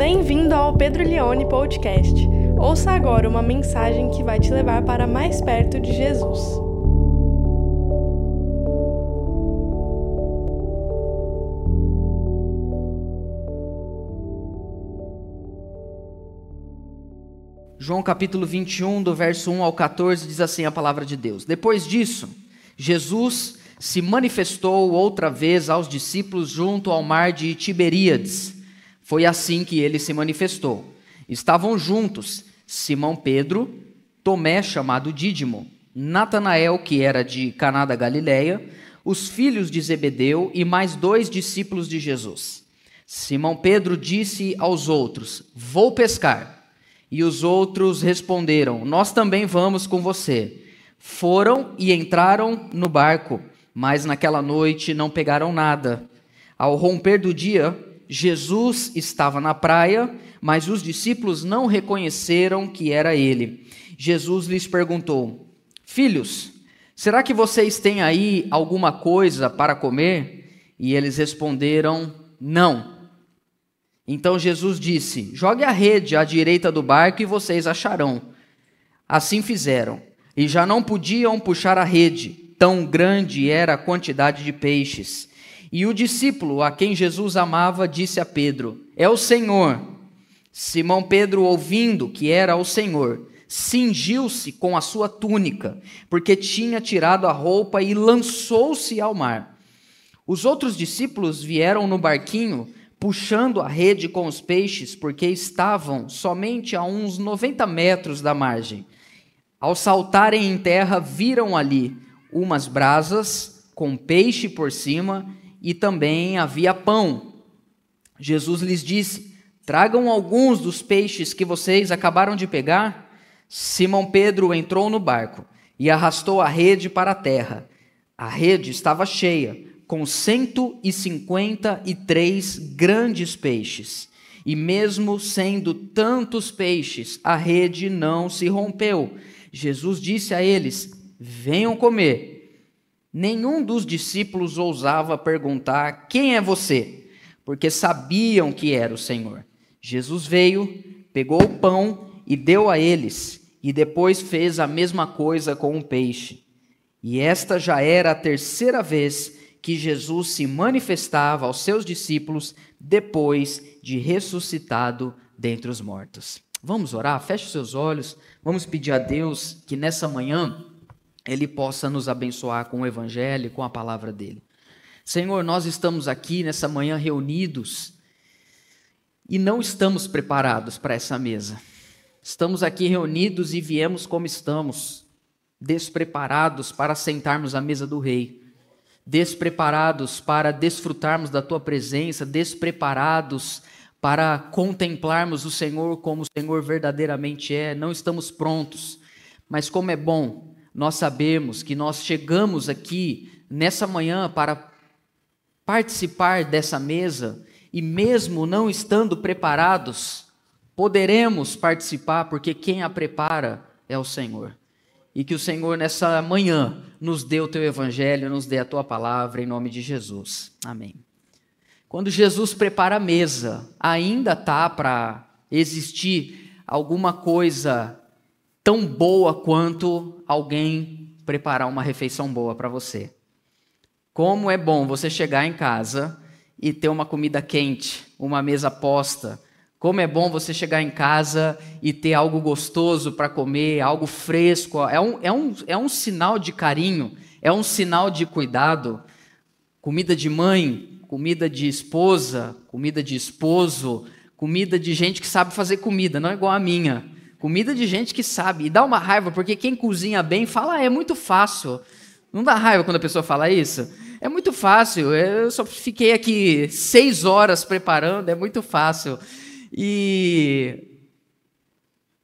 Bem-vindo ao Pedro Leone Podcast. Ouça agora uma mensagem que vai te levar para mais perto de Jesus. João capítulo 21, do verso 1 ao 14, diz assim a palavra de Deus. Depois disso, Jesus se manifestou outra vez aos discípulos junto ao mar de Tiberíades. Foi assim que ele se manifestou. Estavam juntos Simão Pedro, Tomé, chamado Dídimo, Natanael, que era de Caná da Galileia, os filhos de Zebedeu e mais dois discípulos de Jesus. Simão Pedro disse aos outros: Vou pescar. E os outros responderam: Nós também vamos com você. Foram e entraram no barco mas naquela noite não pegaram nada. Ao romper do dia, Jesus estava na praia, mas os discípulos não reconheceram que era ele. Jesus lhes perguntou: Filhos, será que vocês têm aí alguma coisa para comer? E eles responderam: Não. Então Jesus disse: Jogue a rede à direita do barco e vocês acharão. Assim fizeram, e já não podiam puxar a rede tão grande era a quantidade de peixes. E o discípulo a quem Jesus amava disse a Pedro: É o Senhor. Simão Pedro, ouvindo que era o Senhor, cingiu-se com a sua túnica, porque tinha tirado a roupa e lançou-se ao mar. Os outros discípulos vieram no barquinho, puxando a rede com os peixes, porque estavam somente a uns 90 metros da margem. Ao saltarem em terra, viram ali umas brasas com peixe por cima e também havia pão. Jesus lhes disse: Tragam alguns dos peixes que vocês acabaram de pegar. Simão Pedro entrou no barco e arrastou a rede para a terra. A rede estava cheia, com 153 grandes peixes. E mesmo sendo tantos peixes, a rede não se rompeu. Jesus disse a eles: venham comer. Nenhum dos discípulos ousava perguntar: Quem é você? Porque sabiam que era o Senhor. Jesus veio, pegou o pão e deu a eles, e depois fez a mesma coisa com o peixe. E esta já era a terceira vez que Jesus se manifestava aos seus discípulos depois de ressuscitado dentre os mortos. Vamos orar? Feche os seus olhos. Vamos pedir a Deus que nessa manhã ele possa nos abençoar com o Evangelho, com a palavra dele. Senhor, nós estamos aqui nessa manhã reunidos e não estamos preparados para essa mesa. Estamos aqui reunidos e viemos como estamos, despreparados para sentarmos à mesa do Rei, despreparados para desfrutarmos da Tua presença, despreparados para contemplarmos o Senhor como o Senhor verdadeiramente é. Não estamos prontos, mas como é bom nós sabemos que nós chegamos aqui nessa manhã para participar dessa mesa e, mesmo não estando preparados, poderemos participar, porque quem a prepara é o Senhor. E que o Senhor, nessa manhã, nos dê o teu evangelho, nos dê a tua palavra, em nome de Jesus. Amém. Quando Jesus prepara a mesa, ainda tá para existir alguma coisa tão boa quanto alguém preparar uma refeição boa para você. Como é bom você chegar em casa e ter uma comida quente, uma mesa posta. Como é bom você chegar em casa e ter algo gostoso para comer, algo fresco. É um, é, um, é um sinal de carinho, é um sinal de cuidado. Comida de mãe, comida de esposa, comida de esposo, comida de gente que sabe fazer comida, não é igual a minha. Comida de gente que sabe. E dá uma raiva, porque quem cozinha bem fala, ah, é muito fácil. Não dá raiva quando a pessoa fala isso? É muito fácil. Eu só fiquei aqui seis horas preparando, é muito fácil. E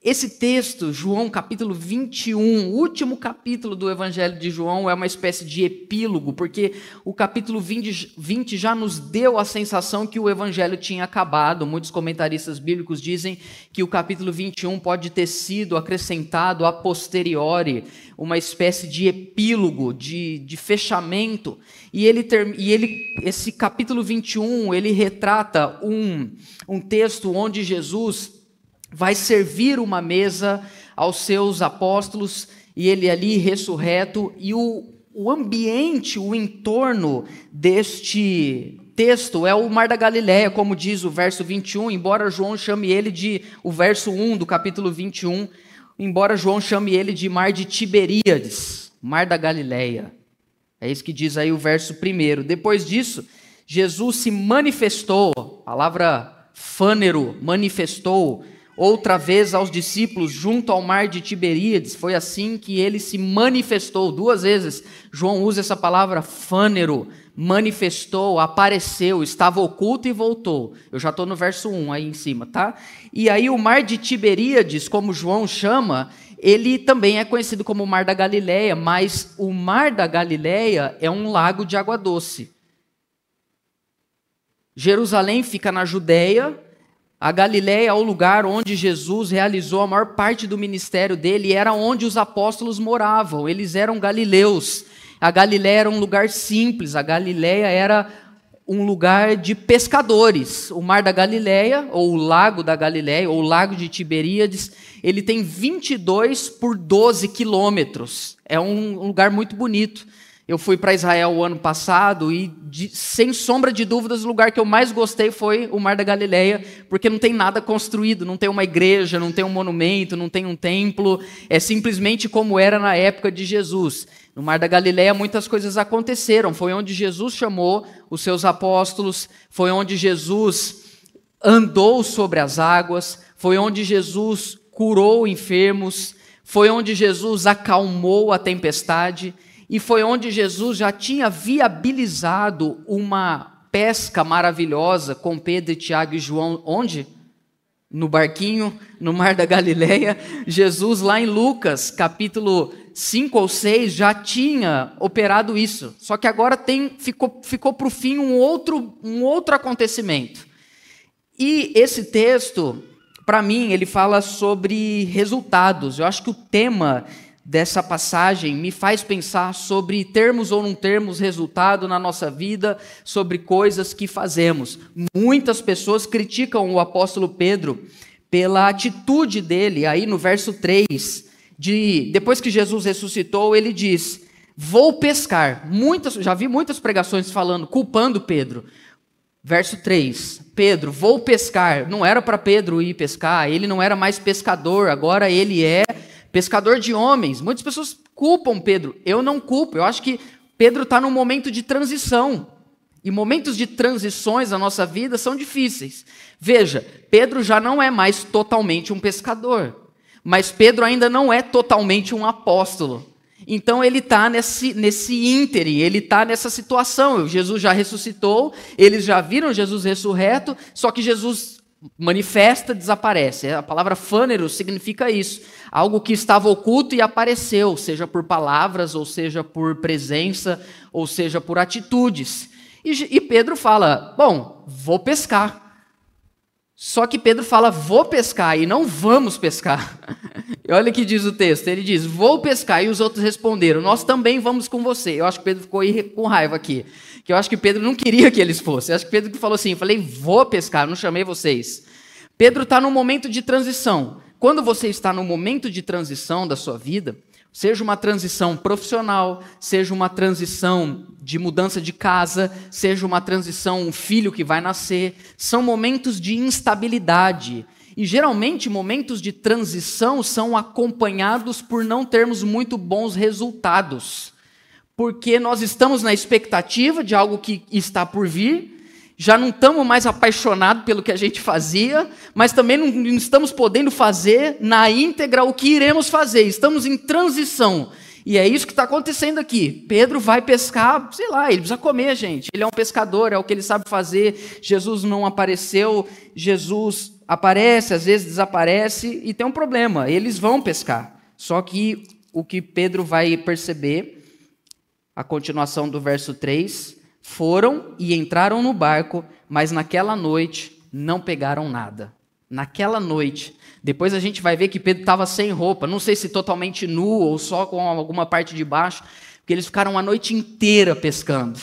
Esse texto, João capítulo 21, último capítulo do Evangelho de João, é uma espécie de epílogo, porque o capítulo 20, 20, já nos deu a sensação que o Evangelho tinha acabado. Muitos comentaristas bíblicos dizem que o capítulo 21 pode ter sido acrescentado a posteriori, uma espécie de epílogo, de, de fechamento. E, ele, e ele, esse capítulo 21, ele retrata um, um texto onde Jesus vai servir uma mesa aos seus apóstolos e ele ali ressurreto e o, o ambiente, o entorno deste texto é o Mar da Galileia, como diz o verso 21, embora João chame ele de o verso 1 do capítulo 21, embora João chame ele de Mar de Tiberíades, Mar da Galileia. É isso que diz aí o verso 1. Depois disso, Jesus se manifestou, palavra fânero, manifestou outra vez aos discípulos junto ao mar de Tiberíades. Foi assim que ele se manifestou. Duas vezes João usa essa palavra fânero, manifestou, apareceu, estava oculto e voltou. Eu já estou no verso 1 aí em cima, tá? E aí o mar de Tiberíades, como João chama, ele também é conhecido como o mar da Galileia, mas o mar da Galileia é um lago de água doce. Jerusalém fica na Judéia, a Galiléia é o lugar onde Jesus realizou a maior parte do ministério dele, era onde os apóstolos moravam. Eles eram galileus. A Galiléia era um lugar simples, a Galiléia era um lugar de pescadores. O Mar da Galileia, ou o Lago da Galileia, ou o Lago de Tiberíades, ele tem 22 por 12 quilômetros. É um lugar muito bonito. Eu fui para Israel o ano passado e, de, sem sombra de dúvidas, o lugar que eu mais gostei foi o Mar da Galileia, porque não tem nada construído, não tem uma igreja, não tem um monumento, não tem um templo, é simplesmente como era na época de Jesus. No Mar da Galileia muitas coisas aconteceram, foi onde Jesus chamou os seus apóstolos, foi onde Jesus andou sobre as águas, foi onde Jesus curou enfermos, foi onde Jesus acalmou a tempestade. E foi onde Jesus já tinha viabilizado uma pesca maravilhosa com Pedro, Tiago e João. Onde? No barquinho, no mar da Galileia. Jesus, lá em Lucas, capítulo 5 ou 6, já tinha operado isso. Só que agora tem, ficou, ficou para o fim um outro, um outro acontecimento. E esse texto, para mim, ele fala sobre resultados. Eu acho que o tema dessa passagem me faz pensar sobre termos ou não termos resultado na nossa vida, sobre coisas que fazemos. Muitas pessoas criticam o apóstolo Pedro pela atitude dele, aí no verso 3, de depois que Jesus ressuscitou, ele diz: "Vou pescar". Muitas, já vi muitas pregações falando, culpando Pedro. Verso 3: Pedro, vou pescar. Não era para Pedro ir pescar, ele não era mais pescador, agora ele é pescador de homens. Muitas pessoas culpam Pedro. Eu não culpo. Eu acho que Pedro está num momento de transição. E momentos de transições na nossa vida são difíceis. Veja, Pedro já não é mais totalmente um pescador. Mas Pedro ainda não é totalmente um apóstolo. Então ele está nesse, nesse ínterim, ele está nessa situação. Jesus já ressuscitou, eles já viram Jesus ressurreto, só que Jesus manifesta, desaparece. A palavra fânero significa isso. Algo que estava oculto e apareceu, seja por palavras, ou seja por presença, ou seja por atitudes. E, e Pedro fala: Bom, vou pescar. Só que Pedro fala, vou pescar, e não vamos pescar. E olha o que diz o texto: ele diz, vou pescar, e os outros responderam, nós também vamos com você. Eu acho que Pedro ficou com raiva aqui que eu acho que Pedro não queria que eles fossem. Eu acho que Pedro falou assim: eu falei, vou pescar, não chamei vocês. Pedro está num momento de transição. Quando você está no momento de transição da sua vida, seja uma transição profissional, seja uma transição de mudança de casa, seja uma transição, um filho que vai nascer, são momentos de instabilidade. E geralmente momentos de transição são acompanhados por não termos muito bons resultados porque nós estamos na expectativa de algo que está por vir, já não estamos mais apaixonados pelo que a gente fazia, mas também não estamos podendo fazer na íntegra o que iremos fazer, estamos em transição. E é isso que está acontecendo aqui. Pedro vai pescar, sei lá, ele precisa comer, gente. Ele é um pescador, é o que ele sabe fazer. Jesus não apareceu, Jesus aparece, às vezes desaparece e tem um problema. Eles vão pescar. Só que o que Pedro vai perceber, a continuação do verso 3, foram e entraram no barco, mas naquela noite não pegaram nada. Naquela noite. Depois a gente vai ver que Pedro estava sem roupa, não sei se totalmente nu ou só com alguma parte de baixo, porque eles ficaram a noite inteira pescando.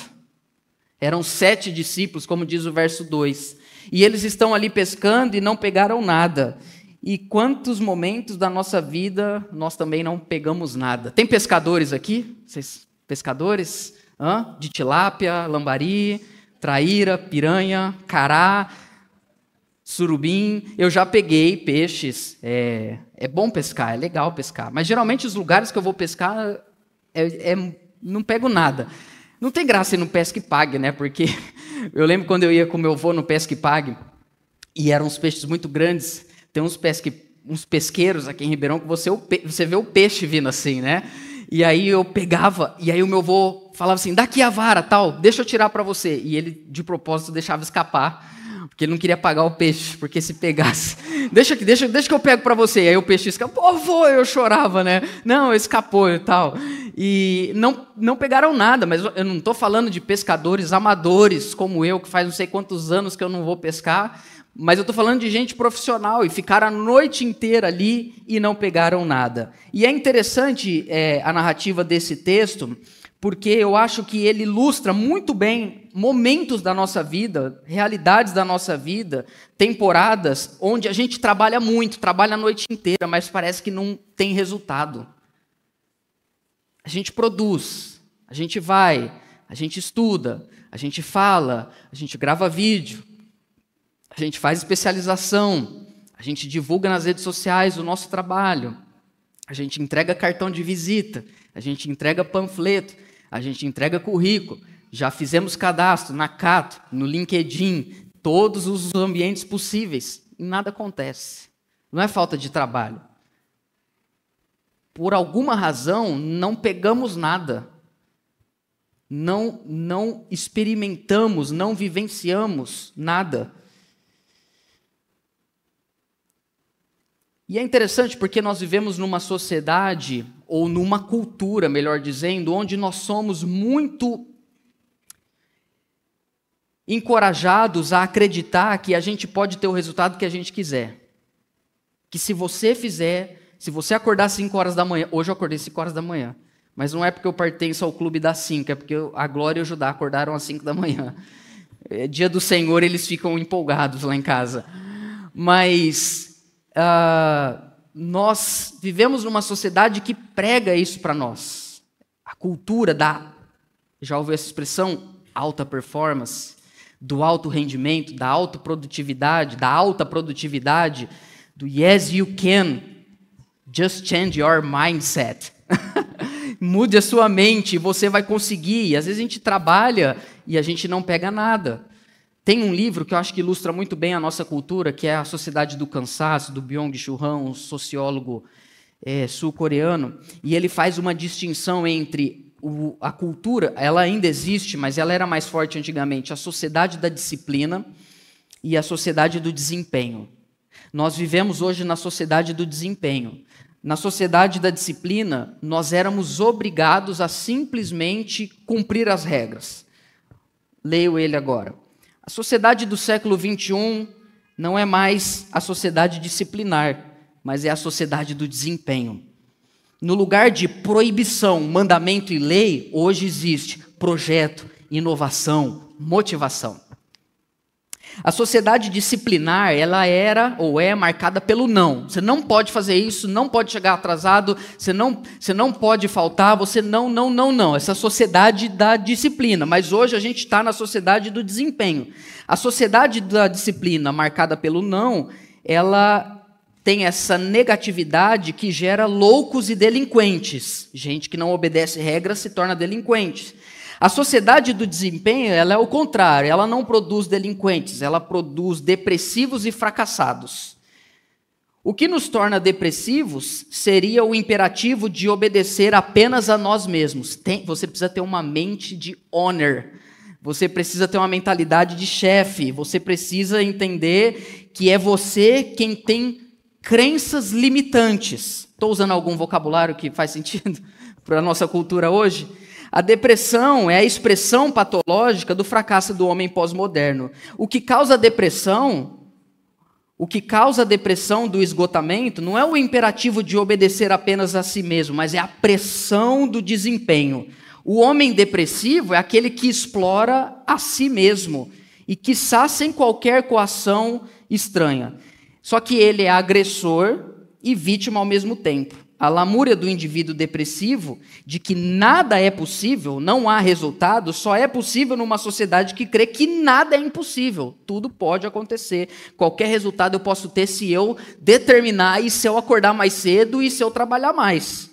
Eram sete discípulos, como diz o verso 2. E eles estão ali pescando e não pegaram nada. E quantos momentos da nossa vida nós também não pegamos nada? Tem pescadores aqui? Vocês, pescadores? Hã? De tilápia, lambari, traíra, piranha, cará, surubim. Eu já peguei peixes. É, é bom pescar, é legal pescar. Mas geralmente os lugares que eu vou pescar, é, é, não pego nada. Não tem graça ir no pesca e pague, né? Porque eu lembro quando eu ia com meu avô no pesca e pague, e eram uns peixes muito grandes. Tem uns, pesque, uns pesqueiros aqui em Ribeirão que você, você vê o peixe vindo assim, né? E aí eu pegava, e aí o meu avô falava assim: daqui a vara, tal, deixa eu tirar para você. E ele, de propósito, deixava escapar porque ele não queria pagar o peixe, porque se pegasse, deixa que, deixa, deixa que eu pego para você. Aí o peixe escapou, pô, eu chorava, né? Não, escapou e tal. E não, não pegaram nada, mas eu não estou falando de pescadores amadores como eu, que faz não sei quantos anos que eu não vou pescar, mas eu estou falando de gente profissional e ficaram a noite inteira ali e não pegaram nada. E é interessante é, a narrativa desse texto, porque eu acho que ele ilustra muito bem momentos da nossa vida, realidades da nossa vida, temporadas onde a gente trabalha muito, trabalha a noite inteira, mas parece que não tem resultado. A gente produz, a gente vai, a gente estuda, a gente fala, a gente grava vídeo, a gente faz especialização, a gente divulga nas redes sociais o nosso trabalho, a gente entrega cartão de visita, a gente entrega panfleto, a gente entrega currículo, já fizemos cadastro na Cato, no LinkedIn, todos os ambientes possíveis, e nada acontece. Não é falta de trabalho. Por alguma razão, não pegamos nada. Não, não experimentamos, não vivenciamos nada. E é interessante porque nós vivemos numa sociedade, ou numa cultura, melhor dizendo, onde nós somos muito encorajados a acreditar que a gente pode ter o resultado que a gente quiser. Que se você fizer, se você acordar às 5 horas da manhã, hoje eu acordei às 5 horas da manhã, mas não é porque eu pertenço ao clube das 5, é porque a Glória e o Judá acordaram às 5 da manhã. É dia do Senhor, eles ficam empolgados lá em casa. Mas uh, nós vivemos numa sociedade que prega isso para nós. A cultura da, já ouviu essa expressão? Alta performance, do alto rendimento, da alta produtividade, da alta produtividade, do yes you can, just change your mindset. Mude a sua mente, você vai conseguir. Às vezes a gente trabalha e a gente não pega nada. Tem um livro que eu acho que ilustra muito bem a nossa cultura, que é A Sociedade do Cansaço, do Byung-Chul Han, um sociólogo é, sul-coreano, e ele faz uma distinção entre o, a cultura, ela ainda existe, mas ela era mais forte antigamente, a sociedade da disciplina e a sociedade do desempenho. Nós vivemos hoje na sociedade do desempenho. Na sociedade da disciplina, nós éramos obrigados a simplesmente cumprir as regras. Leio ele agora. A sociedade do século XXI não é mais a sociedade disciplinar, mas é a sociedade do desempenho. No lugar de proibição, mandamento e lei, hoje existe projeto, inovação, motivação. A sociedade disciplinar, ela era ou é marcada pelo não. Você não pode fazer isso, não pode chegar atrasado, você não, você não pode faltar, você não, não, não, não. Essa sociedade da disciplina. Mas hoje a gente está na sociedade do desempenho. A sociedade da disciplina, marcada pelo não, ela tem essa negatividade que gera loucos e delinquentes. Gente que não obedece regras se torna delinquente. A sociedade do desempenho, ela é o contrário, ela não produz delinquentes, ela produz depressivos e fracassados. O que nos torna depressivos seria o imperativo de obedecer apenas a nós mesmos. Tem, você precisa ter uma mente de honor. Você precisa ter uma mentalidade de chefe. Você precisa entender que é você quem tem crenças limitantes. Estou usando algum vocabulário que faz sentido para a nossa cultura hoje? A depressão é a expressão patológica do fracasso do homem pós-moderno. O que causa depressão, o que causa a depressão do esgotamento, não é o imperativo de obedecer apenas a si mesmo, mas é a pressão do desempenho. O homem depressivo é aquele que explora a si mesmo e que sem qualquer coação estranha. Só que ele é agressor e vítima ao mesmo tempo a lamúria do indivíduo depressivo de que nada é possível, não há resultado, só é possível numa sociedade que crê que nada é impossível. Tudo pode acontecer. Qualquer resultado eu posso ter se eu determinar e se eu acordar mais cedo e se eu trabalhar mais.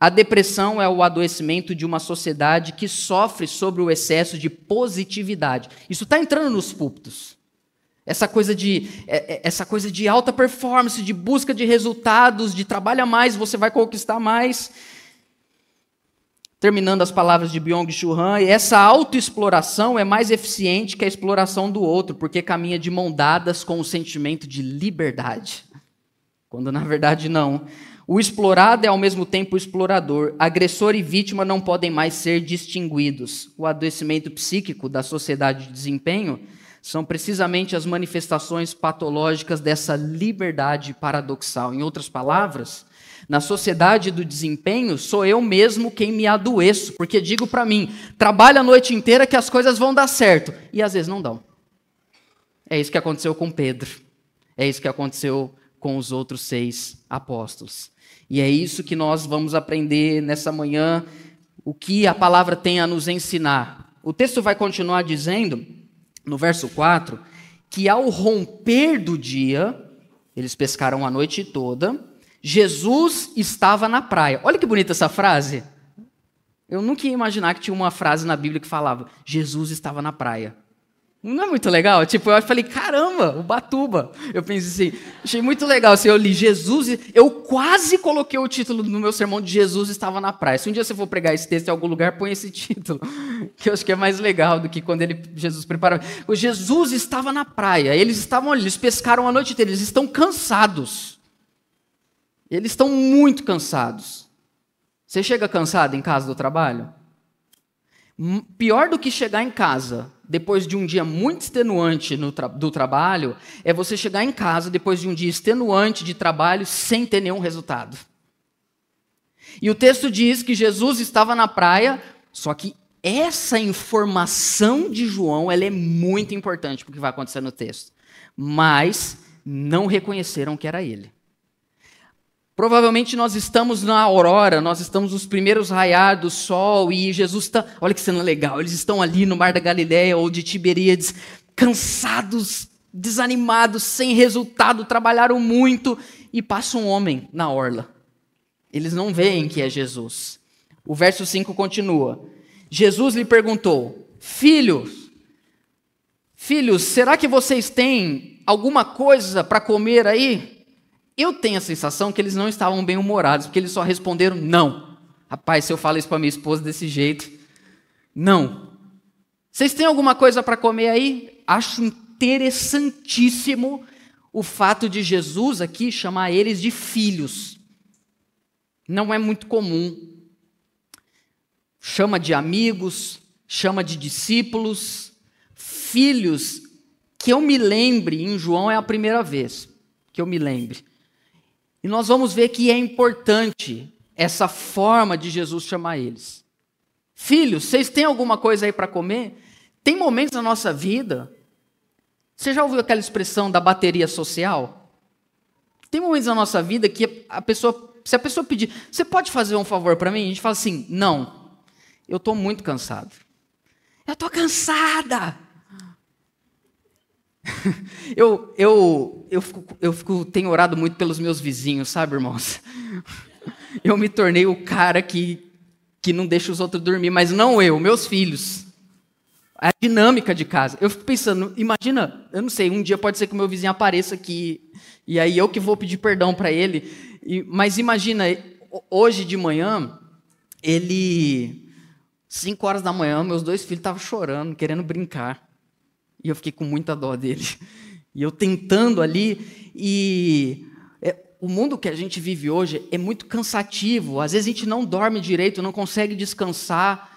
A depressão é o adoecimento de uma sociedade que sofre sobre o excesso de positividade. Isso está entrando nos púlpitos. Essa coisa de é, é, essa coisa de alta performance, de busca de resultados, de trabalha mais, você vai conquistar mais. Terminando as palavras de Byung-Chul Han, essa autoexploração é mais eficiente que a exploração do outro, porque caminha de mão dadas com o sentimento de liberdade. Quando na verdade não. O explorado é ao mesmo tempo explorador. Agressor e vítima não podem mais ser distinguidos. O adoecimento psíquico da sociedade de desempenho são precisamente as manifestações patológicas dessa liberdade paradoxal. Em outras palavras, na sociedade do desempenho, sou eu mesmo quem me adoeço, porque digo para mim, trabalho a noite inteira que as coisas vão dar certo, e às vezes não dão. É isso que aconteceu com Pedro. É isso que aconteceu com os outros seis apóstolos. E é isso que nós vamos aprender nessa manhã, o que a palavra tem a nos ensinar. O texto vai continuar dizendo no verso 4, que ao romper do dia, eles pescaram a noite toda, Jesus estava na praia. Olha que bonita essa frase. Eu nunca ia imaginar que tinha uma frase na Bíblia que falava: Jesus estava na praia. Não é muito legal? Tipo, eu falei, caramba, o Batuba. Eu pensei assim, achei muito legal. Assim, eu li Jesus, eu quase coloquei o título no meu sermão de Jesus estava na praia. Se um dia você for pregar esse texto em algum lugar, põe esse título, que eu acho que é mais legal do que quando ele, Jesus preparou. O Jesus estava na praia, eles estavam ali, eles pescaram a noite inteira, eles estão cansados. Eles estão muito cansados. Você chega cansado em casa do trabalho? Pior do que chegar em casa depois de um dia muito extenuante tra do trabalho, é você chegar em casa depois de um dia extenuante de trabalho sem ter nenhum resultado. E o texto diz que Jesus estava na praia, só que essa informação de João ela é muito importante para o que vai acontecer no texto. Mas não reconheceram que era ele. Provavelmente nós estamos na aurora, nós estamos nos primeiros raiar do sol e Jesus está. Olha que cena legal, eles estão ali no Mar da Galileia ou de Tiberíades, cansados, desanimados, sem resultado, trabalharam muito e passa um homem na orla. Eles não veem que é Jesus. O verso 5 continua. Jesus lhe perguntou: Filhos, filhos, será que vocês têm alguma coisa para comer aí? Eu tenho a sensação que eles não estavam bem humorados, porque eles só responderam não. Rapaz, se eu falo isso para minha esposa desse jeito, não. Vocês têm alguma coisa para comer aí? Acho interessantíssimo o fato de Jesus aqui chamar eles de filhos. Não é muito comum. Chama de amigos, chama de discípulos, filhos, que eu me lembre, em João é a primeira vez que eu me lembre. E nós vamos ver que é importante essa forma de Jesus chamar eles. Filhos, vocês têm alguma coisa aí para comer? Tem momentos na nossa vida. Você já ouviu aquela expressão da bateria social? Tem momentos na nossa vida que a pessoa, se a pessoa pedir, você pode fazer um favor para mim? A gente fala assim: não, eu estou muito cansado. Eu estou cansada. eu, eu, eu, fico, eu fico, tenho orado muito pelos meus vizinhos, sabe, irmãos? Eu me tornei o cara que, que não deixa os outros dormir, mas não eu, meus filhos. A dinâmica de casa. Eu fico pensando, imagina, eu não sei, um dia pode ser que o meu vizinho apareça aqui, e aí eu que vou pedir perdão para ele. E, mas imagina, hoje de manhã, ele. Cinco horas da manhã, meus dois filhos estavam chorando, querendo brincar. E eu fiquei com muita dó dele. E eu tentando ali, e é, o mundo que a gente vive hoje é muito cansativo. Às vezes a gente não dorme direito, não consegue descansar.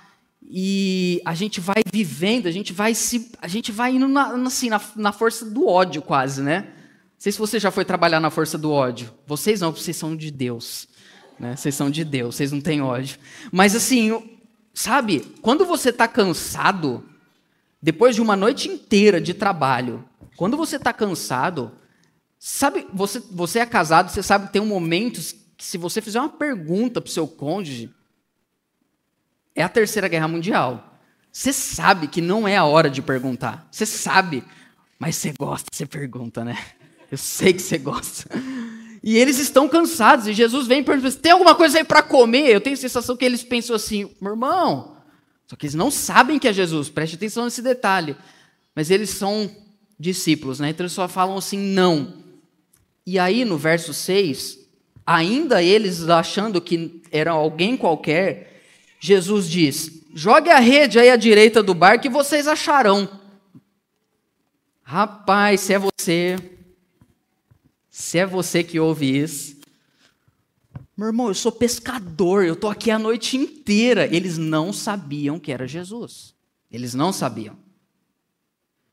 E a gente vai vivendo, a gente vai se, a gente vai indo na, assim, na, na força do ódio quase, né? Não sei se você já foi trabalhar na força do ódio. Vocês não, vocês são de Deus. Né? Vocês são de Deus, vocês não têm ódio. Mas assim, sabe, quando você está cansado, depois de uma noite inteira de trabalho, quando você está cansado, sabe, você, você é casado, você sabe que tem um momentos que se você fizer uma pergunta para o seu cônjuge, é a terceira guerra mundial. Você sabe que não é a hora de perguntar. Você sabe, mas você gosta, você pergunta, né? Eu sei que você gosta. E eles estão cansados, e Jesus vem e pergunta: tem alguma coisa aí para comer? Eu tenho a sensação que eles pensam assim, meu irmão. Só que eles não sabem que é Jesus, preste atenção nesse detalhe. Mas eles são discípulos, né? Então eles só falam assim, não. E aí no verso 6, ainda eles achando que era alguém qualquer, Jesus diz: jogue a rede aí à direita do barco e vocês acharão. Rapaz, se é você, se é você que ouve isso, meu irmão, eu sou pescador, eu estou aqui a noite inteira. Eles não sabiam que era Jesus. Eles não sabiam.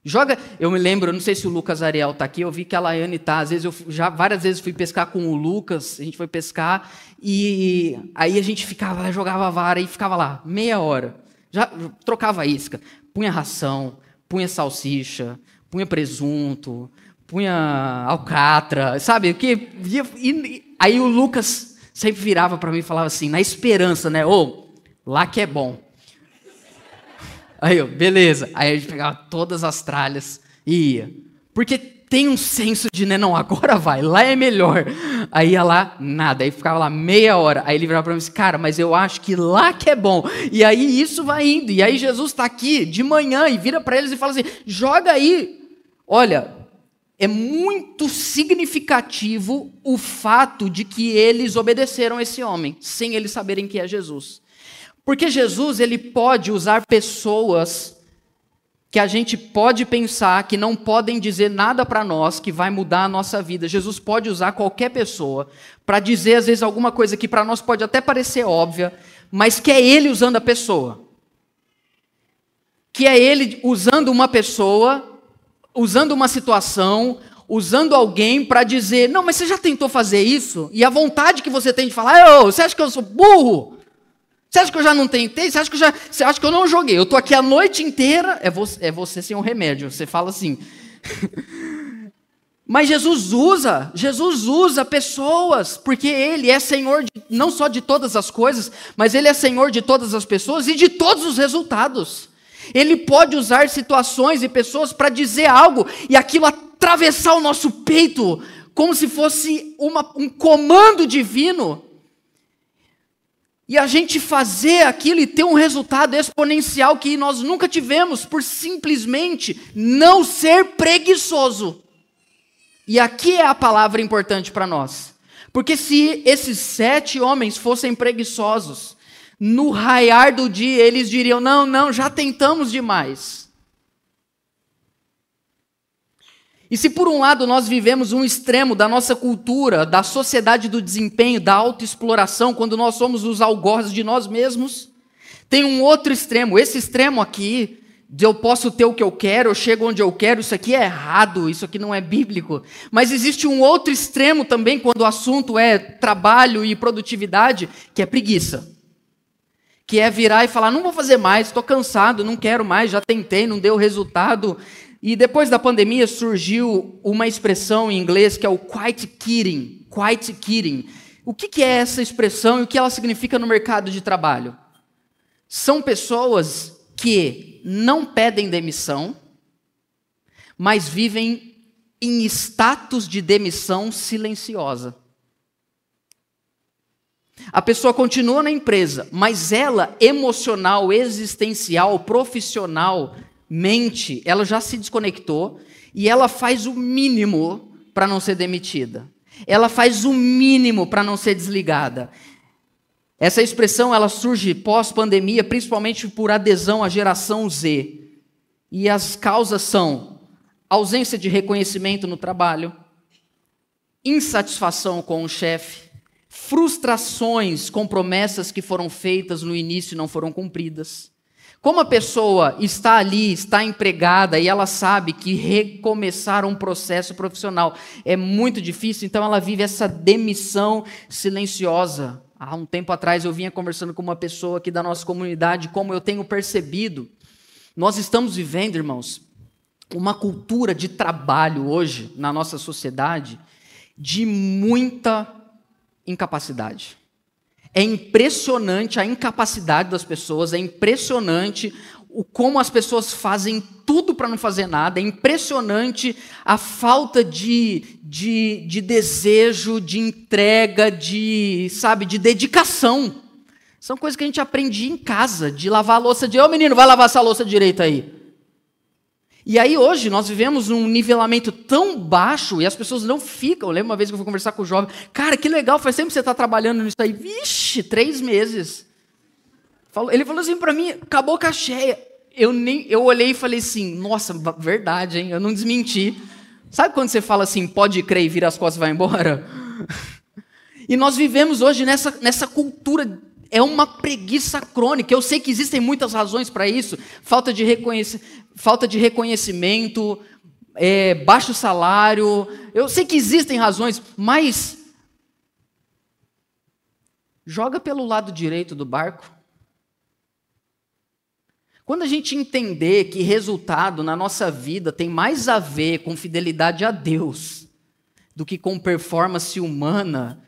Joga, eu me lembro, não sei se o Lucas Ariel está aqui, eu vi que a Laiane está, às vezes eu já várias vezes fui pescar com o Lucas, a gente foi pescar, e aí a gente ficava, jogava vara e ficava lá, meia hora. Já trocava isca, punha ração, punha salsicha, punha presunto, punha alcatra, sabe? Que, e, aí o Lucas sempre virava para mim e falava assim, na esperança, né? Ô, oh, lá que é bom. Aí eu, beleza. Aí a gente pegava todas as tralhas e ia. Porque tem um senso de, né, não, agora vai, lá é melhor. Aí ia lá, nada. Aí ficava lá meia hora. Aí ele virava para mim e disse, cara, mas eu acho que lá que é bom. E aí isso vai indo. E aí Jesus está aqui de manhã e vira para eles e fala assim, joga aí. Olha, é muito significativo o fato de que eles obedeceram esse homem, sem eles saberem que é Jesus. Porque Jesus, ele pode usar pessoas que a gente pode pensar que não podem dizer nada para nós que vai mudar a nossa vida. Jesus pode usar qualquer pessoa para dizer às vezes alguma coisa que para nós pode até parecer óbvia, mas que é ele usando a pessoa. Que é ele usando uma pessoa usando uma situação, usando alguém para dizer: não, mas você já tentou fazer isso? E a vontade que você tem de falar: oh, você acha que eu sou burro? Você acha que eu já não tentei? Você acha que eu, já, você acha que eu não joguei? Eu estou aqui a noite inteira. É você, é você sem um remédio. Você fala assim. Mas Jesus usa, Jesus usa pessoas, porque Ele é Senhor de, não só de todas as coisas, mas Ele é Senhor de todas as pessoas e de todos os resultados. Ele pode usar situações e pessoas para dizer algo e aquilo atravessar o nosso peito, como se fosse uma, um comando divino. E a gente fazer aquilo e ter um resultado exponencial que nós nunca tivemos, por simplesmente não ser preguiçoso. E aqui é a palavra importante para nós. Porque se esses sete homens fossem preguiçosos, no raiar do dia, eles diriam: não, não, já tentamos demais. E se por um lado nós vivemos um extremo da nossa cultura, da sociedade do desempenho, da autoexploração, quando nós somos os algozes de nós mesmos, tem um outro extremo. Esse extremo aqui, de eu posso ter o que eu quero, eu chego onde eu quero, isso aqui é errado, isso aqui não é bíblico. Mas existe um outro extremo também, quando o assunto é trabalho e produtividade, que é preguiça que é virar e falar: não vou fazer mais, estou cansado, não quero mais, já tentei, não deu resultado. E depois da pandemia surgiu uma expressão em inglês que é o quite quitting. Quite quitting. O que é essa expressão e o que ela significa no mercado de trabalho? São pessoas que não pedem demissão, mas vivem em status de demissão silenciosa. A pessoa continua na empresa, mas ela, emocional, existencial, profissional, mente, ela já se desconectou e ela faz o mínimo para não ser demitida. Ela faz o mínimo para não ser desligada. Essa expressão ela surge pós-pandemia, principalmente por adesão à geração Z. E as causas são ausência de reconhecimento no trabalho, insatisfação com o chefe, frustrações com promessas que foram feitas no início e não foram cumpridas. Como a pessoa está ali, está empregada e ela sabe que recomeçar um processo profissional é muito difícil, então ela vive essa demissão silenciosa. Há um tempo atrás eu vinha conversando com uma pessoa aqui da nossa comunidade, como eu tenho percebido, nós estamos vivendo, irmãos, uma cultura de trabalho hoje na nossa sociedade de muita incapacidade. É impressionante a incapacidade das pessoas, é impressionante o como as pessoas fazem tudo para não fazer nada, é impressionante a falta de, de, de desejo, de entrega, de, sabe, de dedicação. São coisas que a gente aprende em casa, de lavar a louça de, ô menino, vai lavar essa louça direita aí. E aí hoje nós vivemos um nivelamento tão baixo e as pessoas não ficam. Eu lembro uma vez que eu fui conversar com o jovem, cara, que legal, faz tempo que você está trabalhando nisso aí. Vixe, três meses. Ele falou assim para mim, acabou a cheia. Eu, nem, eu olhei e falei assim, nossa, verdade, hein? Eu não desmenti. Sabe quando você fala assim, pode crer e vira as costas e vai embora? E nós vivemos hoje nessa, nessa cultura é uma preguiça crônica. Eu sei que existem muitas razões para isso: falta de, falta de reconhecimento, é, baixo salário. Eu sei que existem razões, mas joga pelo lado direito do barco. Quando a gente entender que resultado na nossa vida tem mais a ver com fidelidade a Deus do que com performance humana,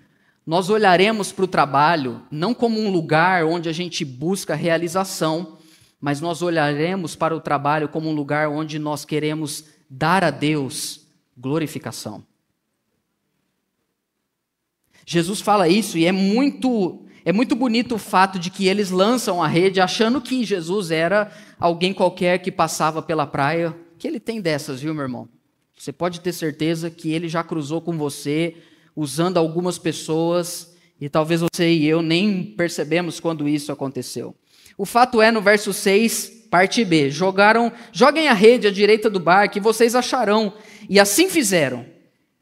nós olharemos para o trabalho não como um lugar onde a gente busca realização, mas nós olharemos para o trabalho como um lugar onde nós queremos dar a Deus glorificação. Jesus fala isso e é muito é muito bonito o fato de que eles lançam a rede achando que Jesus era alguém qualquer que passava pela praia, que ele tem dessas, viu, meu irmão? Você pode ter certeza que ele já cruzou com você, usando algumas pessoas, e talvez você e eu nem percebemos quando isso aconteceu. O fato é, no verso 6, parte B, jogaram, joguem a rede à direita do barco e vocês acharão. E assim fizeram.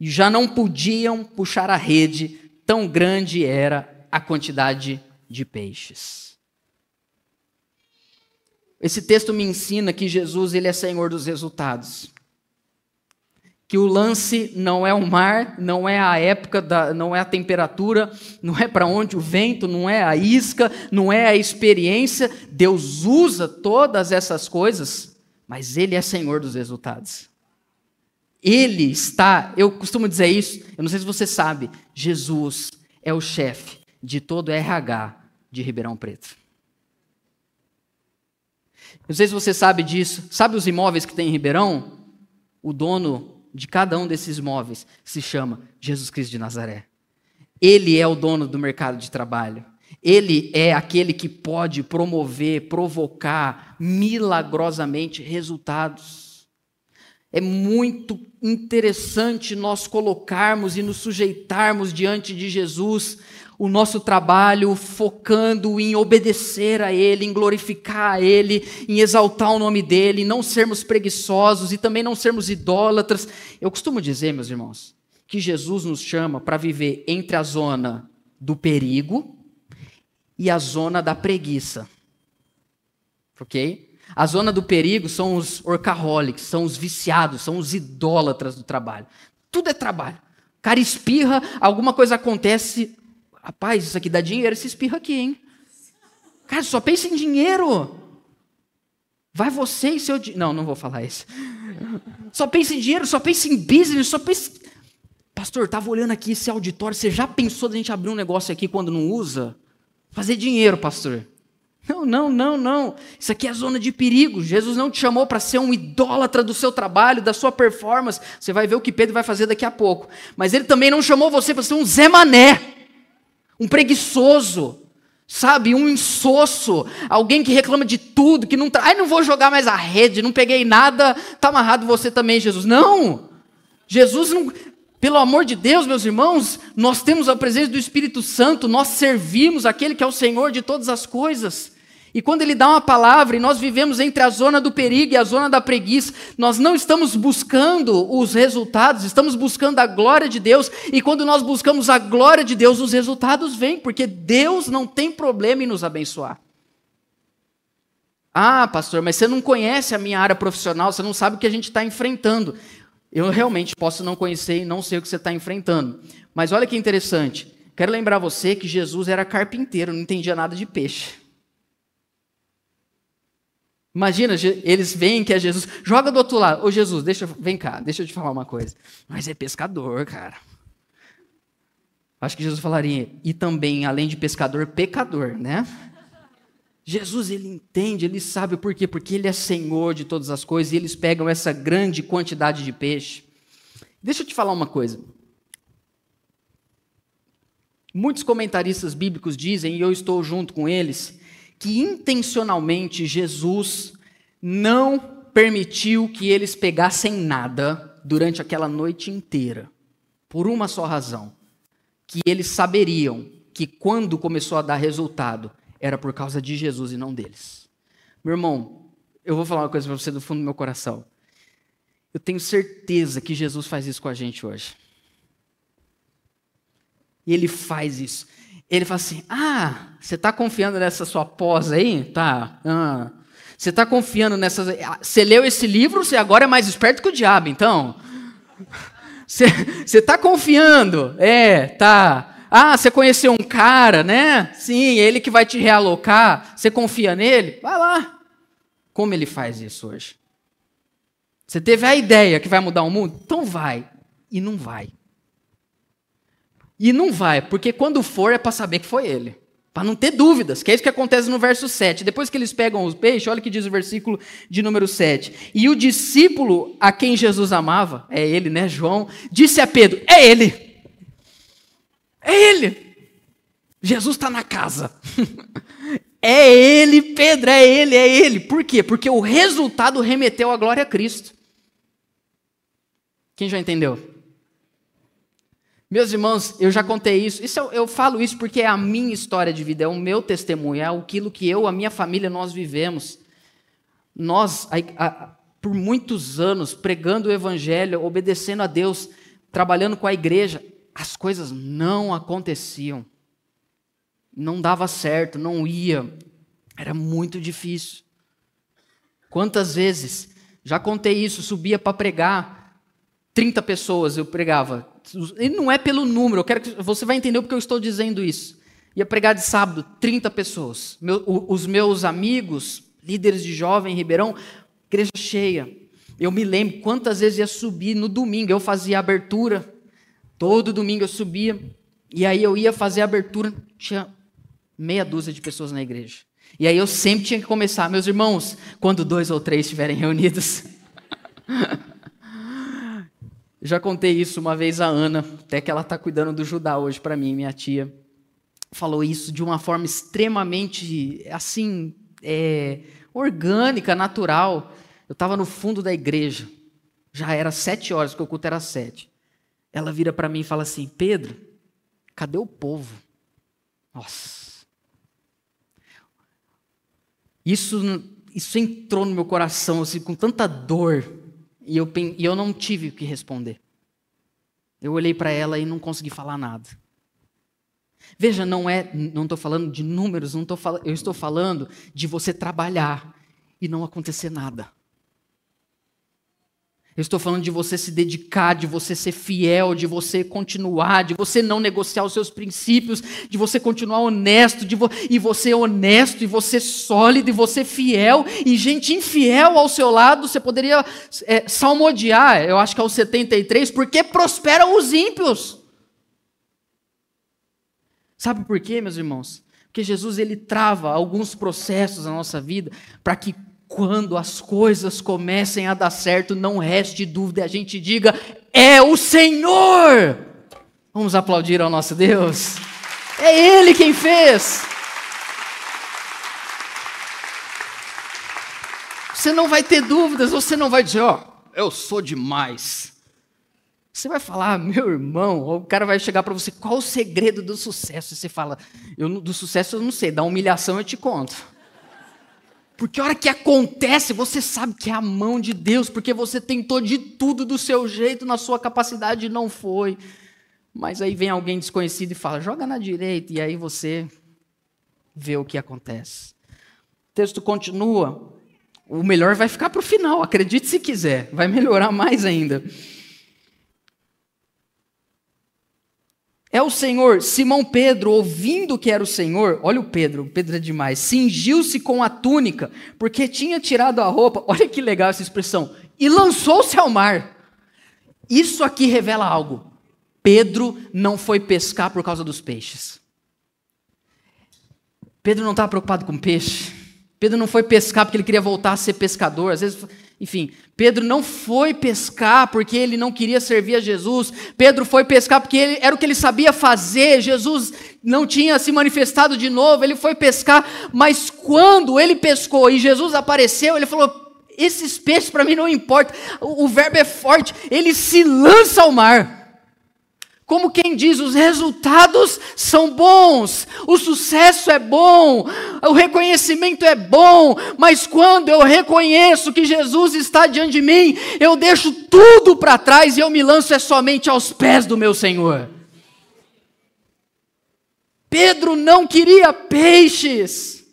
E já não podiam puxar a rede, tão grande era a quantidade de peixes. Esse texto me ensina que Jesus ele é Senhor dos resultados que o lance não é o mar, não é a época, da, não é a temperatura, não é para onde o vento, não é a isca, não é a experiência. Deus usa todas essas coisas, mas Ele é Senhor dos resultados. Ele está, eu costumo dizer isso, eu não sei se você sabe, Jesus é o chefe de todo o RH de Ribeirão Preto. Não sei se você sabe disso. Sabe os imóveis que tem em Ribeirão? O dono de cada um desses móveis se chama Jesus Cristo de Nazaré. Ele é o dono do mercado de trabalho. Ele é aquele que pode promover, provocar milagrosamente resultados. É muito interessante nós colocarmos e nos sujeitarmos diante de Jesus o nosso trabalho focando em obedecer a Ele, em glorificar a Ele, em exaltar o nome dEle, não sermos preguiçosos e também não sermos idólatras. Eu costumo dizer, meus irmãos, que Jesus nos chama para viver entre a zona do perigo e a zona da preguiça. Ok? A zona do perigo são os orcaholics, são os viciados, são os idólatras do trabalho. Tudo é trabalho. O cara espirra, alguma coisa acontece, Rapaz, isso aqui dá dinheiro, esse espirro aqui, hein? Cara, só pensa em dinheiro. Vai você e seu. Não, não vou falar isso. Só pensa em dinheiro, só pensa em business, só pensa. Pastor, estava olhando aqui esse auditório. Você já pensou da gente abrir um negócio aqui quando não usa? Fazer dinheiro, pastor. Não, não, não, não. Isso aqui é zona de perigo. Jesus não te chamou para ser um idólatra do seu trabalho, da sua performance. Você vai ver o que Pedro vai fazer daqui a pouco. Mas ele também não chamou você para ser um Zé Mané um preguiçoso, sabe? Um insosso, alguém que reclama de tudo, que não. Tra... Ai, não vou jogar mais a rede, não peguei nada, tá amarrado você também, Jesus. Não! Jesus não. Pelo amor de Deus, meus irmãos, nós temos a presença do Espírito Santo, nós servimos aquele que é o Senhor de todas as coisas. E quando ele dá uma palavra e nós vivemos entre a zona do perigo e a zona da preguiça, nós não estamos buscando os resultados, estamos buscando a glória de Deus. E quando nós buscamos a glória de Deus, os resultados vêm, porque Deus não tem problema em nos abençoar. Ah, pastor, mas você não conhece a minha área profissional, você não sabe o que a gente está enfrentando. Eu realmente posso não conhecer e não sei o que você está enfrentando. Mas olha que interessante. Quero lembrar você que Jesus era carpinteiro, não entendia nada de peixe. Imagina, eles veem que é Jesus. Joga do outro lado. Ô Jesus, deixa, vem cá, deixa eu te falar uma coisa. Mas é pescador, cara. Acho que Jesus falaria, e também, além de pescador, pecador, né? Jesus, ele entende, ele sabe por quê? Porque ele é senhor de todas as coisas e eles pegam essa grande quantidade de peixe. Deixa eu te falar uma coisa. Muitos comentaristas bíblicos dizem, e eu estou junto com eles, que intencionalmente Jesus não permitiu que eles pegassem nada durante aquela noite inteira, por uma só razão: que eles saberiam que quando começou a dar resultado, era por causa de Jesus e não deles. Meu irmão, eu vou falar uma coisa para você do fundo do meu coração. Eu tenho certeza que Jesus faz isso com a gente hoje. E ele faz isso. Ele fala assim: Ah, você está confiando nessa sua pós aí? Tá. Ah. Você está confiando nessa. Você leu esse livro, você agora é mais esperto que o diabo, então. Você está confiando? É, tá. Ah, você conheceu um cara, né? Sim, ele que vai te realocar. Você confia nele? Vai lá. Como ele faz isso hoje? Você teve a ideia que vai mudar o mundo? Então vai. E não vai. E não vai, porque quando for é para saber que foi ele. Para não ter dúvidas, que é isso que acontece no verso 7. Depois que eles pegam os peixes, olha o que diz o versículo de número 7. E o discípulo a quem Jesus amava, é ele, né, João, disse a Pedro: É ele. É ele. Jesus está na casa. é ele, Pedro, é ele, é ele. Por quê? Porque o resultado remeteu a glória a Cristo. Quem já entendeu? Meus irmãos, eu já contei isso. isso eu, eu, falo isso porque é a minha história de vida, é o meu testemunho, é aquilo que eu, a minha família, nós vivemos. Nós, a, a, por muitos anos, pregando o evangelho, obedecendo a Deus, trabalhando com a igreja, as coisas não aconteciam. Não dava certo, não ia. Era muito difícil. Quantas vezes, já contei isso, subia para pregar, 30 pessoas eu pregava, e não é pelo número, eu quero que você vai entender porque eu estou dizendo isso. Ia pregar de sábado, 30 pessoas. Meu, os meus amigos, líderes de jovem em Ribeirão, igreja cheia. Eu me lembro quantas vezes ia subir no domingo, eu fazia abertura. Todo domingo eu subia, e aí eu ia fazer abertura, tinha meia dúzia de pessoas na igreja. E aí eu sempre tinha que começar, meus irmãos, quando dois ou três estiverem reunidos. Já contei isso uma vez a Ana, até que ela está cuidando do Judá hoje para mim, minha tia. Falou isso de uma forma extremamente, assim, é, orgânica, natural. Eu estava no fundo da igreja, já era sete horas, porque o culto era sete. Ela vira para mim e fala assim: Pedro, cadê o povo? Nossa. Isso, isso entrou no meu coração assim, com tanta dor. E eu, e eu não tive o que responder. Eu olhei para ela e não consegui falar nada. Veja, não é, não estou falando de números, não tô, eu estou falando de você trabalhar e não acontecer nada. Eu estou falando de você se dedicar, de você ser fiel, de você continuar, de você não negociar os seus princípios, de você continuar honesto, de vo e você honesto, e você sólido, e você fiel, e gente infiel ao seu lado, você poderia é, salmodiar, eu acho que é o 73, porque prosperam os ímpios. Sabe por quê, meus irmãos? Porque Jesus ele trava alguns processos na nossa vida para que quando as coisas comecem a dar certo, não reste dúvida, a gente diga: é o Senhor. Vamos aplaudir ao nosso Deus. É Ele quem fez. Você não vai ter dúvidas, você não vai dizer, ó, oh, eu sou demais. Você vai falar, meu irmão, o cara vai chegar para você, qual o segredo do sucesso? E você fala, eu, do sucesso eu não sei, da humilhação eu te conto. Porque a hora que acontece, você sabe que é a mão de Deus, porque você tentou de tudo do seu jeito, na sua capacidade, e não foi. Mas aí vem alguém desconhecido e fala: joga na direita, e aí você vê o que acontece. O texto continua. O melhor vai ficar para o final, acredite se quiser, vai melhorar mais ainda. É o Senhor. Simão Pedro, ouvindo que era o Senhor, olha o Pedro, o Pedro é demais, cingiu-se com a túnica, porque tinha tirado a roupa, olha que legal essa expressão, e lançou-se ao mar. Isso aqui revela algo. Pedro não foi pescar por causa dos peixes. Pedro não estava preocupado com peixe. Pedro não foi pescar porque ele queria voltar a ser pescador. Às vezes enfim, Pedro não foi pescar porque ele não queria servir a Jesus. Pedro foi pescar porque ele, era o que ele sabia fazer. Jesus não tinha se manifestado de novo. Ele foi pescar, mas quando ele pescou e Jesus apareceu, ele falou: Esses peixes para mim não importam. O, o verbo é forte. Ele se lança ao mar. Como quem diz, os resultados são bons, o sucesso é bom, o reconhecimento é bom, mas quando eu reconheço que Jesus está diante de mim, eu deixo tudo para trás e eu me lanço é somente aos pés do meu Senhor. Pedro não queria peixes.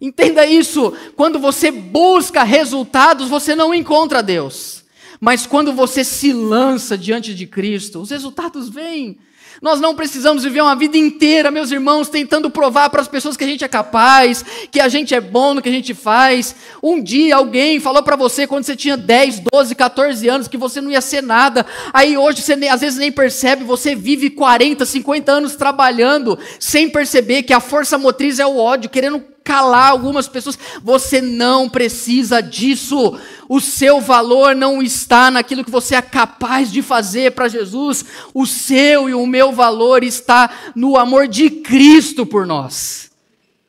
Entenda isso, quando você busca resultados, você não encontra Deus. Mas quando você se lança diante de Cristo, os resultados vêm. Nós não precisamos viver uma vida inteira, meus irmãos, tentando provar para as pessoas que a gente é capaz, que a gente é bom no que a gente faz. Um dia alguém falou para você, quando você tinha 10, 12, 14 anos, que você não ia ser nada. Aí hoje você às vezes nem percebe, você vive 40, 50 anos trabalhando, sem perceber que a força motriz é o ódio, querendo calar algumas pessoas. Você não precisa disso. O seu valor não está naquilo que você é capaz de fazer para Jesus. O seu e o meu valor está no amor de Cristo por nós.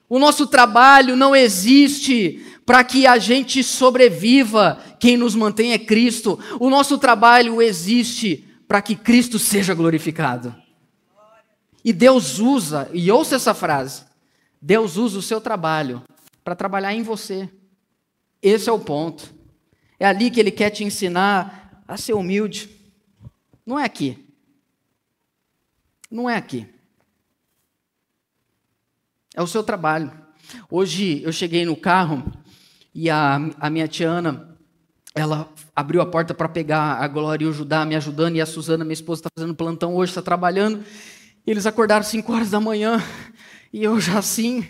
O nosso trabalho não existe para que a gente sobreviva. Quem nos mantém é Cristo. O nosso trabalho existe para que Cristo seja glorificado. E Deus usa, e ouça essa frase: Deus usa o seu trabalho para trabalhar em você. Esse é o ponto. É ali que Ele quer te ensinar a ser humilde. Não é aqui. Não é aqui. É o seu trabalho. Hoje eu cheguei no carro e a, a minha tia Ana, ela abriu a porta para pegar a Glória e o Judá me ajudando, e a Suzana, minha esposa, está fazendo plantão hoje, está trabalhando. Eles acordaram 5 horas da manhã e eu já assim.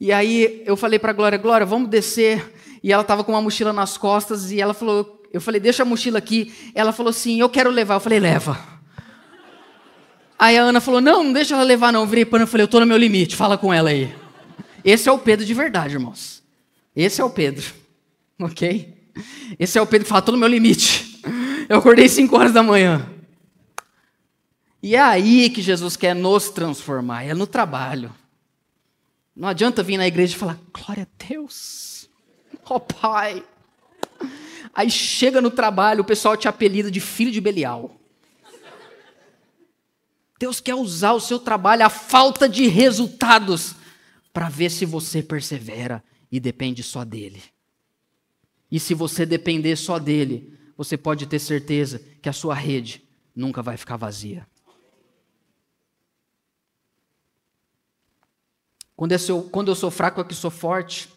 E aí eu falei para Glória, Glória, vamos descer. E ela estava com uma mochila nas costas e ela falou, eu falei, deixa a mochila aqui. Ela falou assim, eu quero levar. Eu falei, leva. Aí a Ana falou, não, não deixa ela levar não. Eu virei para e falei, eu estou no meu limite, fala com ela aí. Esse é o Pedro de verdade, irmãos. Esse é o Pedro, ok? Esse é o Pedro que fala, estou no meu limite. Eu acordei 5 horas da manhã. E é aí que Jesus quer nos transformar, é no trabalho. Não adianta vir na igreja e falar, glória a Deus, ó oh, Pai. Aí chega no trabalho, o pessoal te apelida de filho de Belial. Deus quer usar o seu trabalho, a falta de resultados, para ver se você persevera e depende só dele. E se você depender só dele, você pode ter certeza que a sua rede nunca vai ficar vazia. Quando eu sou, quando eu sou fraco é que sou forte.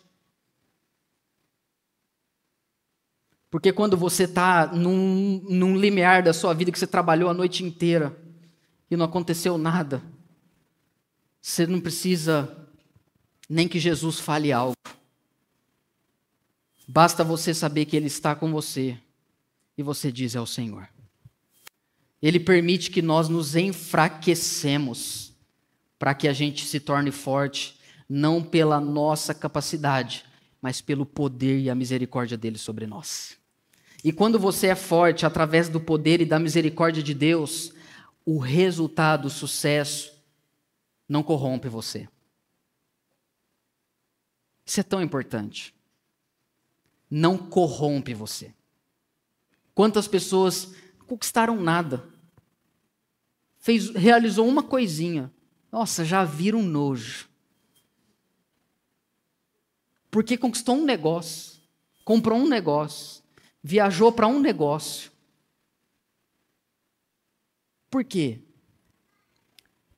Porque quando você está num, num limiar da sua vida que você trabalhou a noite inteira e não aconteceu nada, você não precisa nem que Jesus fale algo. Basta você saber que Ele está com você e você diz é o Senhor. Ele permite que nós nos enfraquecemos para que a gente se torne forte, não pela nossa capacidade, mas pelo poder e a misericórdia dele sobre nós. E quando você é forte através do poder e da misericórdia de Deus, o resultado, o sucesso, não corrompe você. Isso é tão importante. Não corrompe você. Quantas pessoas conquistaram nada? Fez, realizou uma coisinha, nossa, já viram nojo. Porque conquistou um negócio, comprou um negócio, viajou para um negócio. Por quê?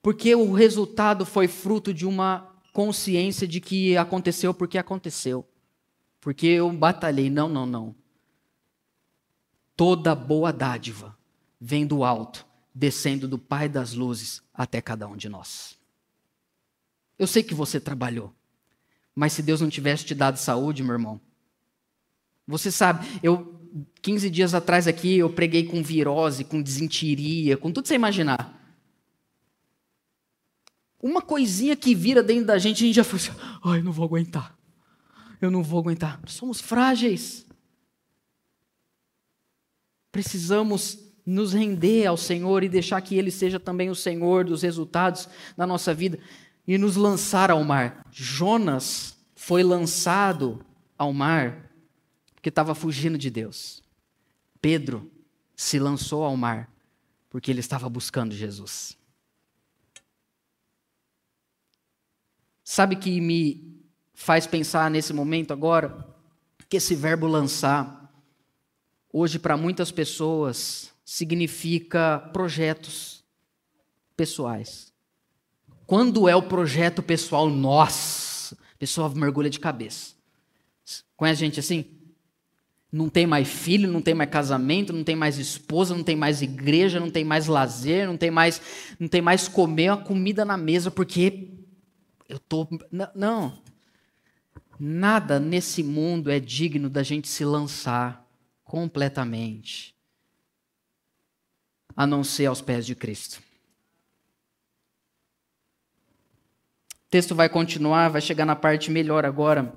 Porque o resultado foi fruto de uma consciência de que aconteceu porque aconteceu. Porque eu batalhei. Não, não, não. Toda boa dádiva vem do alto, descendo do Pai das luzes até cada um de nós. Eu sei que você trabalhou, mas se Deus não tivesse te dado saúde, meu irmão, você sabe, eu 15 dias atrás aqui eu preguei com virose, com desentiria, com tudo você imaginar. Uma coisinha que vira dentro da gente, a gente já fala assim, ai, não vou aguentar. Eu não vou aguentar. Somos frágeis. Precisamos nos render ao Senhor e deixar que Ele seja também o Senhor dos resultados da nossa vida e nos lançar ao mar. Jonas foi lançado ao mar porque estava fugindo de Deus. Pedro se lançou ao mar porque ele estava buscando Jesus. Sabe que me faz pensar nesse momento agora que esse verbo lançar hoje para muitas pessoas significa projetos pessoais. Quando é o projeto pessoal, nossa, a pessoa mergulha de cabeça. Conhece gente assim? Não tem mais filho, não tem mais casamento, não tem mais esposa, não tem mais igreja, não tem mais lazer, não tem mais, não tem mais comer a comida na mesa porque eu tô não. Nada nesse mundo é digno da gente se lançar completamente a não ser aos pés de Cristo. O texto vai continuar, vai chegar na parte melhor agora.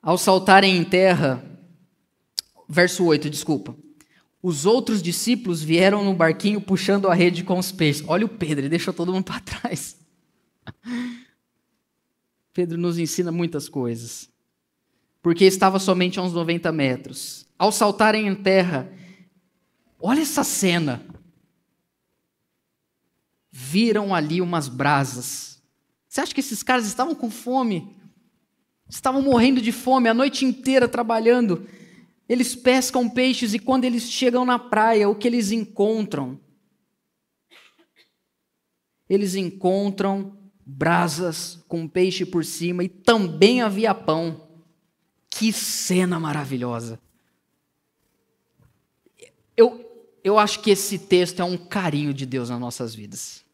Ao saltarem em terra, verso 8, desculpa. Os outros discípulos vieram no barquinho puxando a rede com os peixes. Olha o Pedro, ele deixou todo mundo para trás. Pedro nos ensina muitas coisas. Porque estava somente a uns 90 metros. Ao saltarem em terra, olha essa cena viram ali umas brasas. Você acha que esses caras estavam com fome? Estavam morrendo de fome a noite inteira trabalhando. Eles pescam peixes e quando eles chegam na praia, o que eles encontram? Eles encontram brasas com peixe por cima e também havia pão. Que cena maravilhosa! Eu, eu acho que esse texto é um carinho de Deus nas nossas vidas.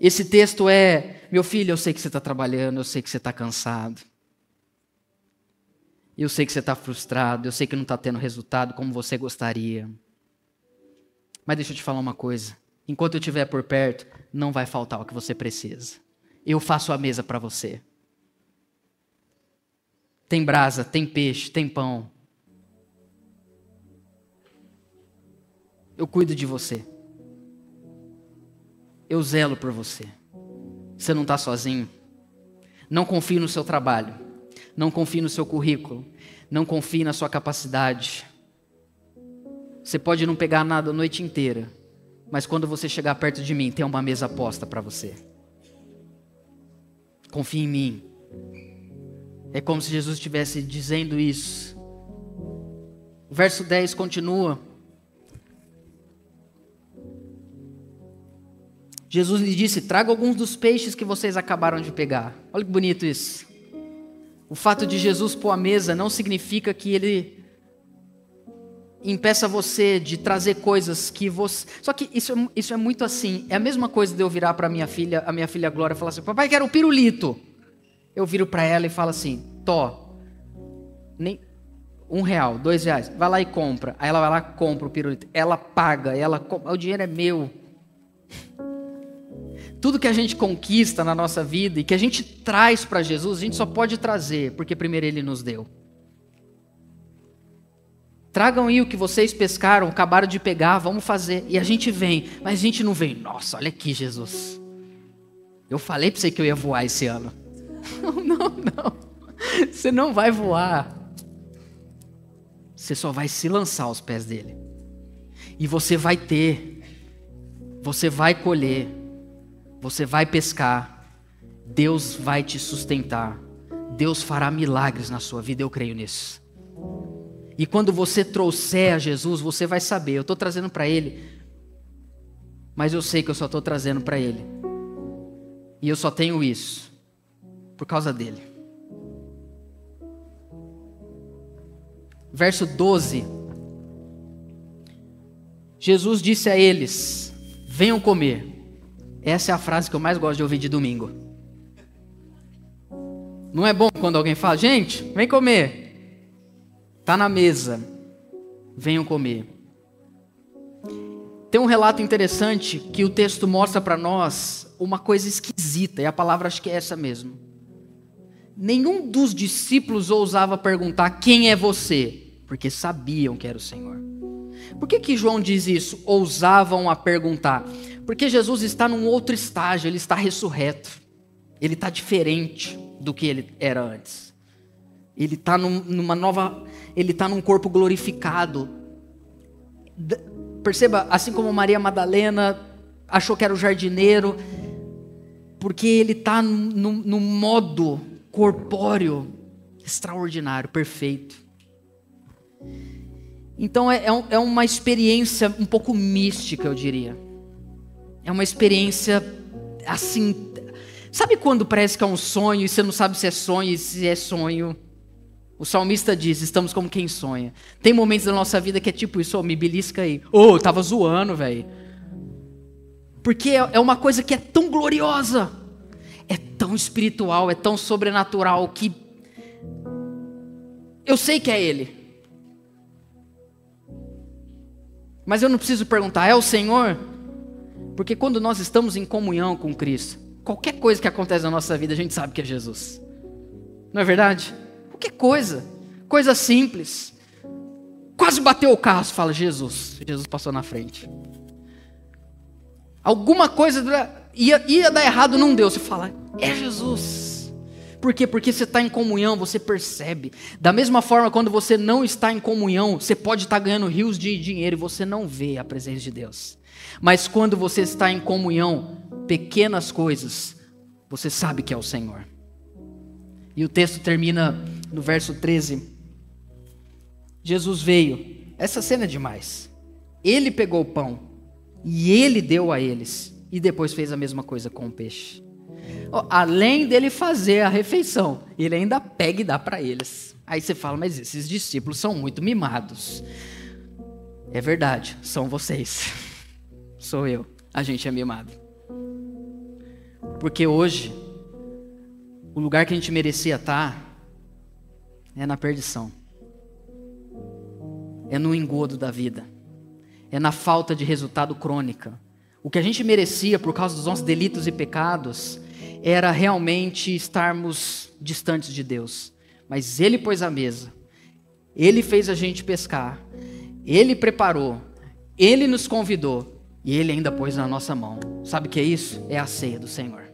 Esse texto é: meu filho, eu sei que você está trabalhando, eu sei que você está cansado. Eu sei que você está frustrado, eu sei que não está tendo resultado como você gostaria. Mas deixa eu te falar uma coisa: enquanto eu estiver por perto, não vai faltar o que você precisa. Eu faço a mesa para você. Tem brasa, tem peixe, tem pão. Eu cuido de você eu zelo por você. Você não está sozinho. Não confie no seu trabalho. Não confie no seu currículo. Não confie na sua capacidade. Você pode não pegar nada a noite inteira, mas quando você chegar perto de mim, tem uma mesa posta para você. Confie em mim. É como se Jesus estivesse dizendo isso. O verso 10 continua. Jesus lhe disse: Traga alguns dos peixes que vocês acabaram de pegar. Olha que bonito isso. O fato de Jesus pôr a mesa não significa que ele impeça você de trazer coisas que você. Só que isso, é, isso é muito assim. É a mesma coisa de eu virar para minha filha, a minha filha Glória, e falar assim: Papai, quero um pirulito. Eu viro para ela e falo assim: Tó, nem um real, dois reais, vai lá e compra. Aí ela vai lá, compra o pirulito. Ela paga, ela o dinheiro é meu. Tudo que a gente conquista na nossa vida e que a gente traz para Jesus, a gente só pode trazer porque primeiro Ele nos deu. Tragam aí o que vocês pescaram, acabaram de pegar, vamos fazer. E a gente vem, mas a gente não vem. Nossa, olha aqui, Jesus. Eu falei para você que eu ia voar esse ano. Não, não, não. Você não vai voar. Você só vai se lançar aos pés dele. E você vai ter. Você vai colher você vai pescar Deus vai te sustentar. Deus fará milagres na sua vida, eu creio nisso. E quando você trouxer a Jesus, você vai saber. Eu estou trazendo para Ele, mas eu sei que eu só estou trazendo para Ele. E eu só tenho isso por causa dele. Verso 12. Jesus disse a eles: Venham comer. Essa é a frase que eu mais gosto de ouvir de domingo. Não é bom quando alguém fala: Gente, vem comer. Está na mesa, venham comer. Tem um relato interessante que o texto mostra para nós uma coisa esquisita, e a palavra acho que é essa mesmo. Nenhum dos discípulos ousava perguntar: Quem é você? Porque sabiam que era o Senhor. Por que, que João diz isso? Ousavam a perguntar. Porque Jesus está num outro estágio, ele está ressurreto. Ele está diferente do que ele era antes. Ele está num, numa nova ele está num corpo glorificado. Perceba, assim como Maria Madalena achou que era o jardineiro, porque ele está num, modo corpóreo extraordinário, perfeito. Então é, é, é uma experiência um pouco mística, eu diria. É uma experiência assim. Sabe quando parece que é um sonho e você não sabe se é sonho e se é sonho? O salmista diz: estamos como quem sonha. Tem momentos da nossa vida que é tipo isso, oh, me belisca aí. Ô, oh, tava zoando, velho. Porque é, é uma coisa que é tão gloriosa, é tão espiritual, é tão sobrenatural que eu sei que é Ele. Mas eu não preciso perguntar, é o Senhor? Porque quando nós estamos em comunhão com Cristo, qualquer coisa que acontece na nossa vida, a gente sabe que é Jesus. Não é verdade? Qualquer coisa, coisa simples. Quase bateu o carro, fala, Jesus. Jesus passou na frente. Alguma coisa ia, ia dar errado, não deu. Você fala, é Jesus. Por quê? Porque você está em comunhão, você percebe. Da mesma forma, quando você não está em comunhão, você pode estar ganhando rios de dinheiro e você não vê a presença de Deus. Mas quando você está em comunhão, pequenas coisas, você sabe que é o Senhor. E o texto termina no verso 13. Jesus veio. Essa cena é demais. Ele pegou o pão e ele deu a eles. E depois fez a mesma coisa com o peixe. Além dele fazer a refeição, ele ainda pega e dá para eles. Aí você fala, mas esses discípulos são muito mimados. É verdade, são vocês. Sou eu. A gente é mimado. Porque hoje o lugar que a gente merecia estar é na perdição, é no engodo da vida, é na falta de resultado crônica. O que a gente merecia por causa dos nossos delitos e pecados era realmente estarmos distantes de Deus. Mas Ele pôs a mesa, Ele fez a gente pescar, Ele preparou, Ele nos convidou e Ele ainda pôs na nossa mão. Sabe o que é isso? É a ceia do Senhor.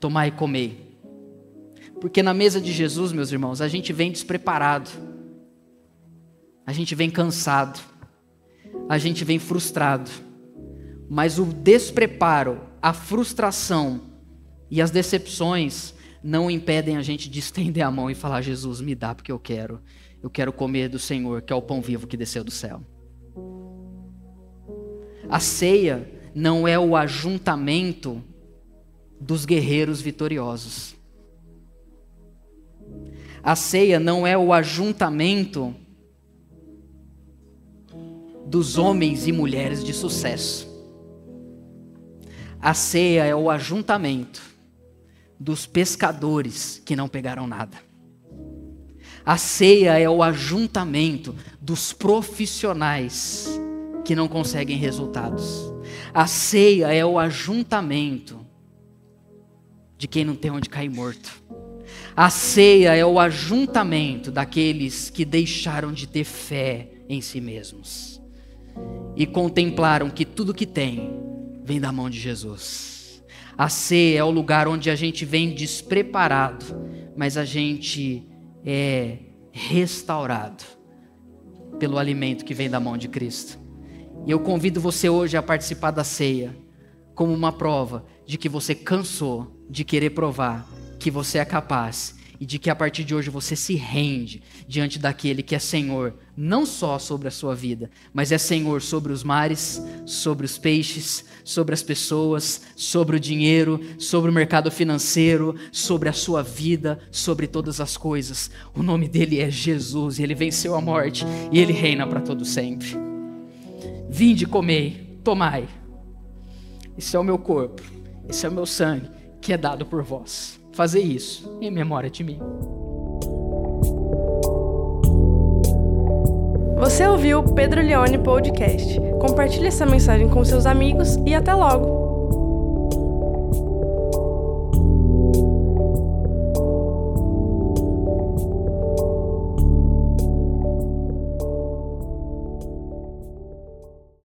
Tomai e comei. Porque na mesa de Jesus, meus irmãos, a gente vem despreparado. A gente vem cansado. A gente vem frustrado. Mas o despreparo, a frustração e as decepções não impedem a gente de estender a mão e falar: Jesus, me dá porque eu quero. Eu quero comer do Senhor, que é o pão vivo que desceu do céu. A ceia não é o ajuntamento dos guerreiros vitoriosos. A ceia não é o ajuntamento dos homens e mulheres de sucesso. A ceia é o ajuntamento dos pescadores que não pegaram nada. A ceia é o ajuntamento dos profissionais que não conseguem resultados. A ceia é o ajuntamento de quem não tem onde cair morto. A ceia é o ajuntamento daqueles que deixaram de ter fé em si mesmos e contemplaram que tudo que tem vem da mão de Jesus. A ceia é o lugar onde a gente vem despreparado, mas a gente é restaurado pelo alimento que vem da mão de Cristo. E eu convido você hoje a participar da ceia como uma prova de que você cansou de querer provar que você é capaz e de que a partir de hoje você se rende diante daquele que é Senhor, não só sobre a sua vida, mas é Senhor sobre os mares, sobre os peixes, sobre as pessoas, sobre o dinheiro, sobre o mercado financeiro, sobre a sua vida, sobre todas as coisas. O nome dele é Jesus e ele venceu a morte e ele reina para todo sempre. Vinde, comei, tomai. Esse é o meu corpo, esse é o meu sangue que é dado por vós fazer isso em memória de mim. Você ouviu o Pedro Leone Podcast. Compartilhe essa mensagem com seus amigos e até logo!